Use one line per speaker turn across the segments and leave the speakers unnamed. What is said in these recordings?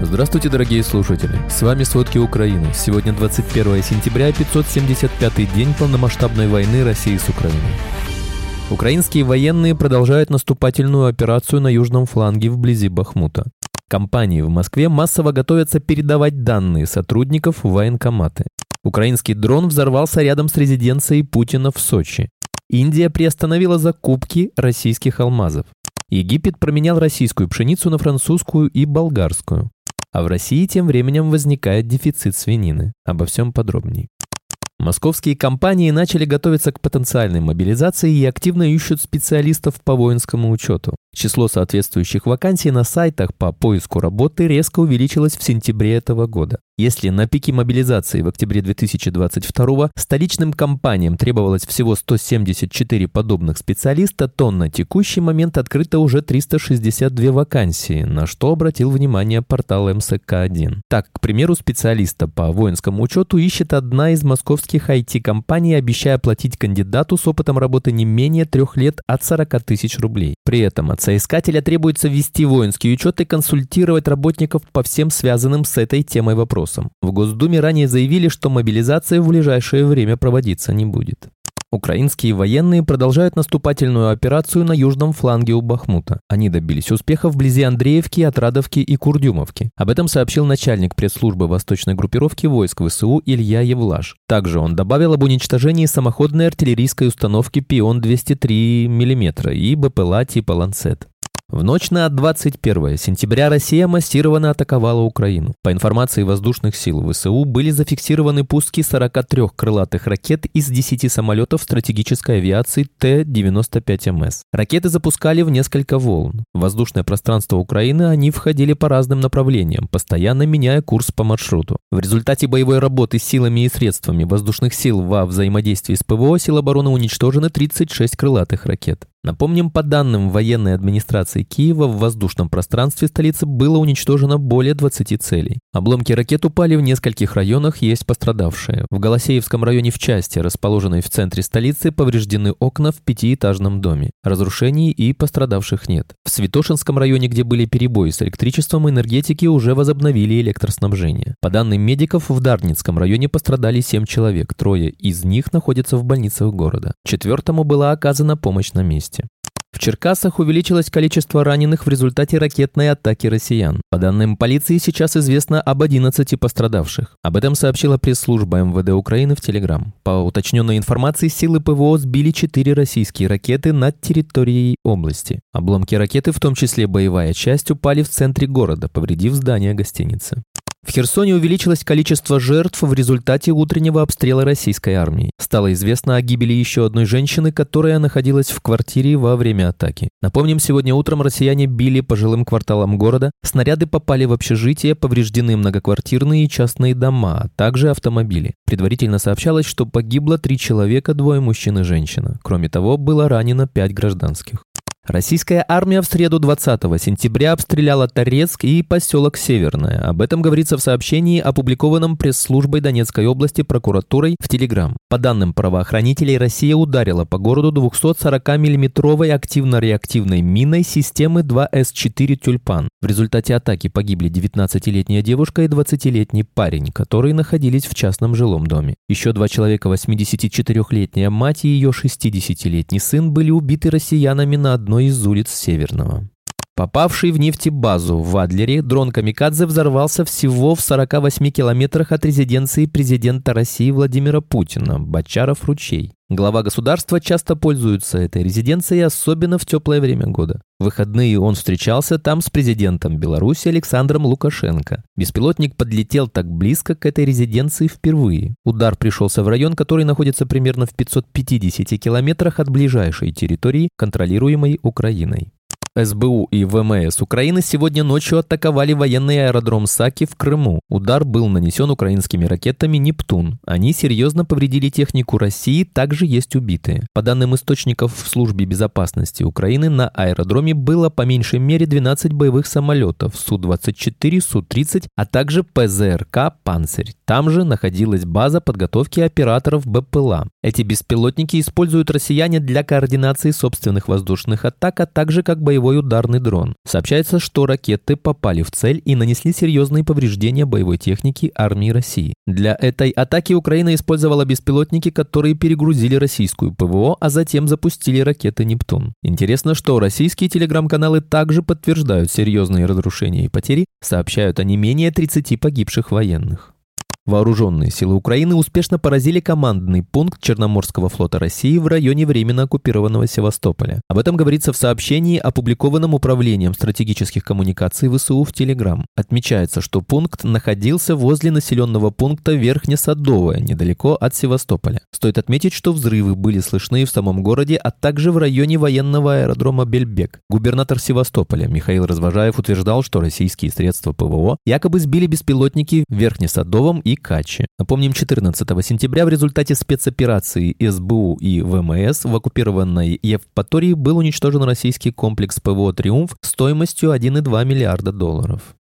Здравствуйте, дорогие слушатели! С вами «Сводки Украины». Сегодня 21 сентября, 575-й день полномасштабной войны России с Украиной. Украинские военные продолжают наступательную операцию на южном фланге вблизи Бахмута. Компании в Москве массово готовятся передавать данные сотрудников в военкоматы. Украинский дрон взорвался рядом с резиденцией Путина в Сочи. Индия приостановила закупки российских алмазов. Египет променял российскую пшеницу на французскую и болгарскую. А в России тем временем возникает дефицит свинины. Обо всем подробней. Московские компании начали готовиться к потенциальной мобилизации и активно ищут специалистов по воинскому учету. Число соответствующих вакансий на сайтах по поиску работы резко увеличилось в сентябре этого года. Если на пике мобилизации в октябре 2022 столичным компаниям требовалось всего 174 подобных специалиста, то на текущий момент открыто уже 362 вакансии, на что обратил внимание портал МСК-1. Так, к примеру, специалиста по воинскому учету ищет одна из московских IT-компаний, обещая платить кандидату с опытом работы не менее трех лет от 40 тысяч рублей. При этом от соискателя требуется вести воинский учет и консультировать работников по всем связанным с этой темой вопросам вопросом. В Госдуме ранее заявили, что мобилизация в ближайшее время проводиться не будет. Украинские военные продолжают наступательную операцию на южном фланге у Бахмута. Они добились успеха вблизи Андреевки, Отрадовки и Курдюмовки. Об этом сообщил начальник пресс-службы восточной группировки войск ВСУ Илья Евлаш. Также он добавил об уничтожении самоходной артиллерийской установки «Пион-203 мм» и БПЛА типа «Ланцет». В ночь на 21 сентября Россия массированно атаковала Украину. По информации воздушных сил ВСУ были зафиксированы пуски 43 крылатых ракет из 10 самолетов стратегической авиации Т-95МС. Ракеты запускали в несколько волн. В воздушное пространство Украины они входили по разным направлениям, постоянно меняя курс по маршруту. В результате боевой работы силами и средствами воздушных сил во взаимодействии с ПВО сил обороны уничтожены 36 крылатых ракет. Напомним, по данным военной администрации Киева, в воздушном пространстве столицы было уничтожено более 20 целей. Обломки ракет упали в нескольких районах, есть пострадавшие. В Голосеевском районе в части, расположенной в центре столицы, повреждены окна в пятиэтажном доме. Разрушений и пострадавших нет. В Святошинском районе, где были перебои с электричеством, энергетики уже возобновили электроснабжение. По данным медиков, в Дарницком районе пострадали 7 человек, трое из них находятся в больницах города. Четвертому была оказана помощь на месте. В Черкасах увеличилось количество раненых в результате ракетной атаки россиян. По данным полиции, сейчас известно об 11 пострадавших. Об этом сообщила пресс-служба МВД Украины в Телеграм. По уточненной информации, силы ПВО сбили 4 российские ракеты над территорией области. Обломки ракеты, в том числе боевая часть, упали в центре города, повредив здание гостиницы. В Херсоне увеличилось количество жертв в результате утреннего обстрела российской армии. Стало известно о гибели еще одной женщины, которая находилась в квартире во время атаки. Напомним, сегодня утром россияне били по жилым кварталам города, снаряды попали в общежитие, повреждены многоквартирные и частные дома, а также автомобили. Предварительно сообщалось, что погибло три человека, двое мужчин и женщина. Кроме того, было ранено пять гражданских. Российская армия в среду 20 сентября обстреляла Торецк и поселок Северное. Об этом говорится в сообщении, опубликованном пресс-службой Донецкой области прокуратурой в Телеграм. По данным правоохранителей, Россия ударила по городу 240 миллиметровой активно-реактивной миной системы 2С-4 «Тюльпан». В результате атаки погибли 19-летняя девушка и 20-летний парень, которые находились в частном жилом доме. Еще два человека, 84-летняя мать и ее 60-летний сын, были убиты россиянами на одной одной из улиц Северного. Попавший в нефтебазу в Адлере, дрон «Камикадзе» взорвался всего в 48 километрах от резиденции президента России Владимира Путина, Бочаров-Ручей. Глава государства часто пользуется этой резиденцией, особенно в теплое время года. В выходные он встречался там с президентом Беларуси Александром Лукашенко. Беспилотник подлетел так близко к этой резиденции впервые. Удар пришелся в район, который находится примерно в 550 километрах от ближайшей территории, контролируемой Украиной. СБУ и ВМС Украины сегодня ночью атаковали военный аэродром Саки в Крыму. Удар был нанесен украинскими ракетами «Нептун». Они серьезно повредили технику России, также есть убитые. По данным источников в службе безопасности Украины, на аэродроме было по меньшей мере 12 боевых самолетов Су-24, Су-30, а также ПЗРК «Панцирь». Там же находилась база подготовки операторов БПЛА. Эти беспилотники используют россияне для координации собственных воздушных атак, а также как боевые боевой ударный дрон. Сообщается, что ракеты попали в цель и нанесли серьезные повреждения боевой техники армии России. Для этой атаки Украина использовала беспилотники, которые перегрузили российскую ПВО, а затем запустили ракеты «Нептун». Интересно, что российские телеграм-каналы также подтверждают серьезные разрушения и потери, сообщают о не менее 30 погибших военных. Вооруженные силы Украины успешно поразили командный пункт Черноморского флота России в районе временно оккупированного Севастополя. Об этом говорится в сообщении, опубликованном Управлением стратегических коммуникаций ВСУ в Телеграм. Отмечается, что пункт находился возле населенного пункта Верхнесадовое, недалеко от Севастополя. Стоит отметить, что взрывы были слышны в самом городе, а также в районе военного аэродрома Бельбек. Губернатор Севастополя Михаил Развожаев утверждал, что российские средства ПВО якобы сбили беспилотники в Верхнесадовом и Качи. Напомним, 14 сентября в результате спецоперации СБУ и ВМС в оккупированной Евпатории был уничтожен российский комплекс ПВО «Триумф» стоимостью 1,2 миллиарда долларов.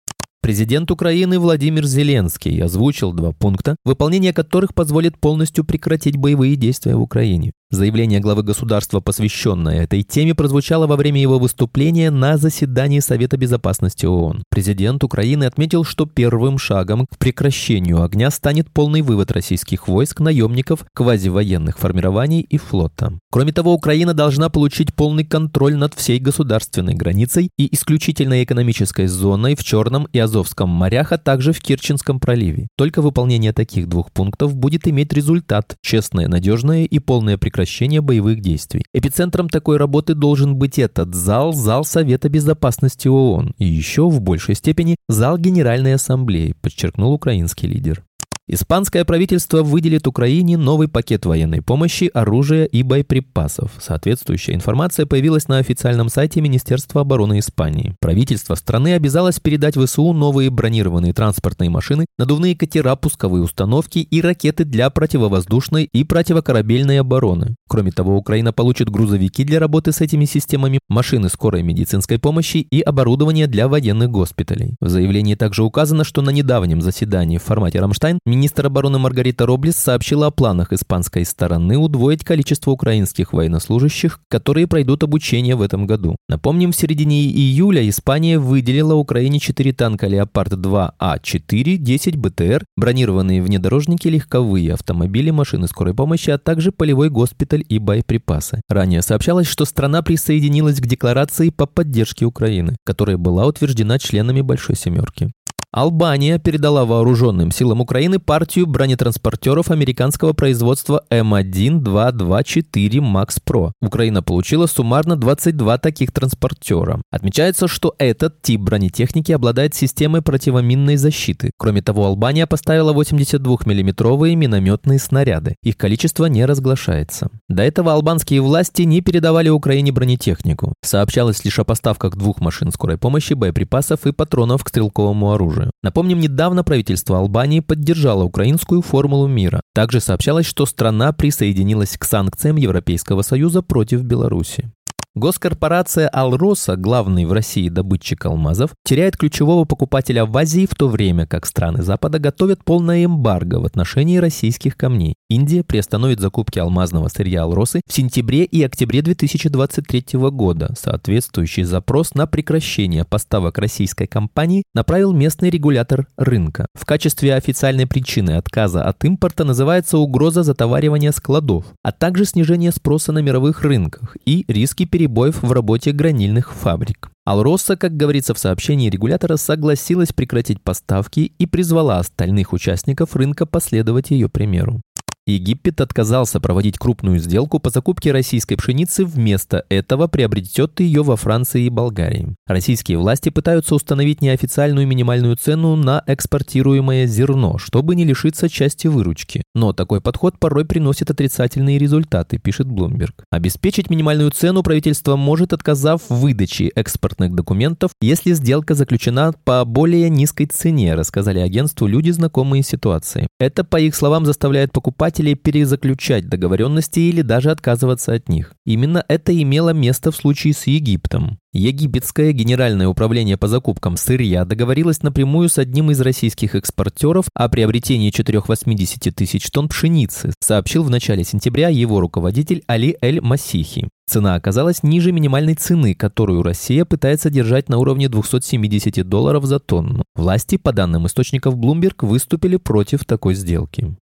Президент Украины Владимир Зеленский озвучил два пункта, выполнение которых позволит полностью прекратить боевые действия в Украине. Заявление главы государства, посвященное этой теме, прозвучало во время его выступления на заседании Совета безопасности ООН. Президент Украины отметил, что первым шагом к прекращению огня станет полный вывод российских войск, наемников, квазивоенных формирований и флота. Кроме того, Украина должна получить полный контроль над всей государственной границей и исключительной экономической зоной в Черном и Азовском морях, а также в Керченском проливе. Только выполнение таких двух пунктов будет иметь результат – честное, надежное и полное прекращение прекращения боевых действий. Эпицентром такой работы должен быть этот зал, зал Совета Безопасности ООН и еще в большей степени зал Генеральной Ассамблеи, подчеркнул украинский лидер. Испанское правительство выделит Украине новый пакет военной помощи, оружия и боеприпасов. Соответствующая информация появилась на официальном сайте Министерства обороны Испании. Правительство страны обязалось передать ВСУ новые бронированные транспортные машины, надувные катера, пусковые установки и ракеты для противовоздушной и противокорабельной обороны. Кроме того, Украина получит грузовики для работы с этими системами, машины скорой медицинской помощи и оборудование для военных госпиталей. В заявлении также указано, что на недавнем заседании в формате «Рамштайн» Министр обороны Маргарита Роблес сообщила о планах испанской стороны удвоить количество украинских военнослужащих, которые пройдут обучение в этом году. Напомним, в середине июля Испания выделила Украине 4 танка «Леопард-2А4», 10 БТР, бронированные внедорожники, легковые автомобили, машины скорой помощи, а также полевой госпиталь и боеприпасы. Ранее сообщалось, что страна присоединилась к декларации по поддержке Украины, которая была утверждена членами Большой Семерки. Албания передала вооруженным силам Украины партию бронетранспортеров американского производства М1-224 Макс Про. Украина получила суммарно 22 таких транспортера. Отмечается, что этот тип бронетехники обладает системой противоминной защиты. Кроме того, Албания поставила 82 миллиметровые минометные снаряды. Их количество не разглашается. До этого албанские власти не передавали Украине бронетехнику. Сообщалось лишь о поставках двух машин скорой помощи, боеприпасов и патронов к стрелковому оружию оружию. Напомним, недавно правительство Албании поддержало украинскую формулу мира. Также сообщалось, что страна присоединилась к санкциям Европейского Союза против Беларуси. Госкорпорация «Алроса», главный в России добытчик алмазов, теряет ключевого покупателя в Азии, в то время как страны Запада готовят полное эмбарго в отношении российских камней. Индия приостановит закупки алмазного сырья «Алросы» в сентябре и октябре 2023 года. Соответствующий запрос на прекращение поставок российской компании направил местный регулятор рынка. В качестве официальной причины отказа от импорта называется угроза затоваривания складов, а также снижение спроса на мировых рынках и риски перехода перебоев в работе гранильных фабрик. Алроса, как говорится в сообщении регулятора, согласилась прекратить поставки и призвала остальных участников рынка последовать ее примеру. Египет отказался проводить крупную сделку по закупке российской пшеницы, вместо этого приобретет ее во Франции и Болгарии. Российские власти пытаются установить неофициальную минимальную цену на экспортируемое зерно, чтобы не лишиться части выручки. Но такой подход порой приносит отрицательные результаты, пишет Bloomberg. Обеспечить минимальную цену правительство может, отказав в выдаче экспортных документов, если сделка заключена по более низкой цене, рассказали агентству люди, знакомые с ситуацией. Это, по их словам, заставляет покупать покупателей перезаключать договоренности или даже отказываться от них. Именно это имело место в случае с Египтом. Египетское генеральное управление по закупкам сырья договорилось напрямую с одним из российских экспортеров о приобретении 480 тысяч тонн пшеницы, сообщил в начале сентября его руководитель Али Эль Масихи. Цена оказалась ниже минимальной цены, которую Россия пытается держать на уровне 270 долларов за тонну. Власти, по данным источников Bloomberg, выступили против такой сделки.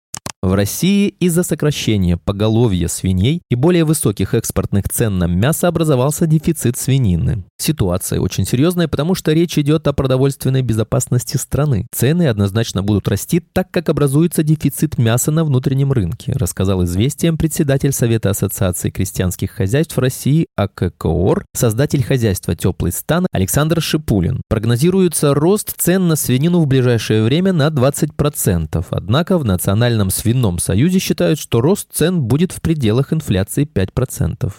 В России из-за сокращения поголовья свиней и более высоких экспортных цен на мясо образовался дефицит свинины. Ситуация очень серьезная, потому что речь идет о продовольственной безопасности страны. Цены однозначно будут расти, так как образуется дефицит мяса на внутреннем рынке, рассказал известиям председатель Совета Ассоциации крестьянских хозяйств России АККОР, создатель хозяйства «Теплый стан» Александр Шипулин. Прогнозируется рост цен на свинину в ближайшее время на 20%, однако в Национальном свином Винном союзе считают, что рост цен будет в пределах инфляции 5%.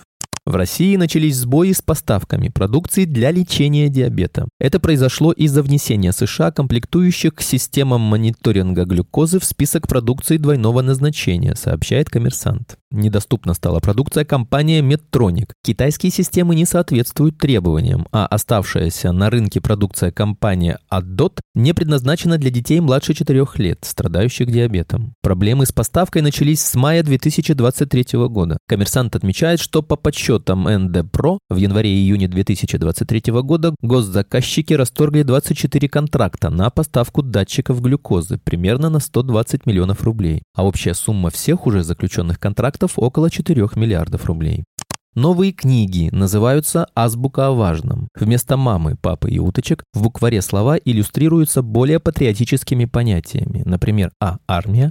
В России начались сбои с поставками продукции для лечения диабета. Это произошло из-за внесения США комплектующих к системам мониторинга глюкозы в список продукции двойного назначения, сообщает коммерсант. Недоступна стала продукция компании Medtronic. Китайские системы не соответствуют требованиям, а оставшаяся на рынке продукция компании Addot не предназначена для детей младше 4 лет, страдающих диабетом. Проблемы с поставкой начались с мая 2023 года. Коммерсант отмечает, что по подсчетам НДПРО в январе-июне 2023 года госзаказчики расторгли 24 контракта на поставку датчиков глюкозы примерно на 120 миллионов рублей, а общая сумма всех уже заключенных контрактов около 4 миллиардов рублей. Новые книги называются «Азбука о важном». Вместо мамы, папы и уточек в букваре слова иллюстрируются более патриотическими понятиями, например, А. Армия,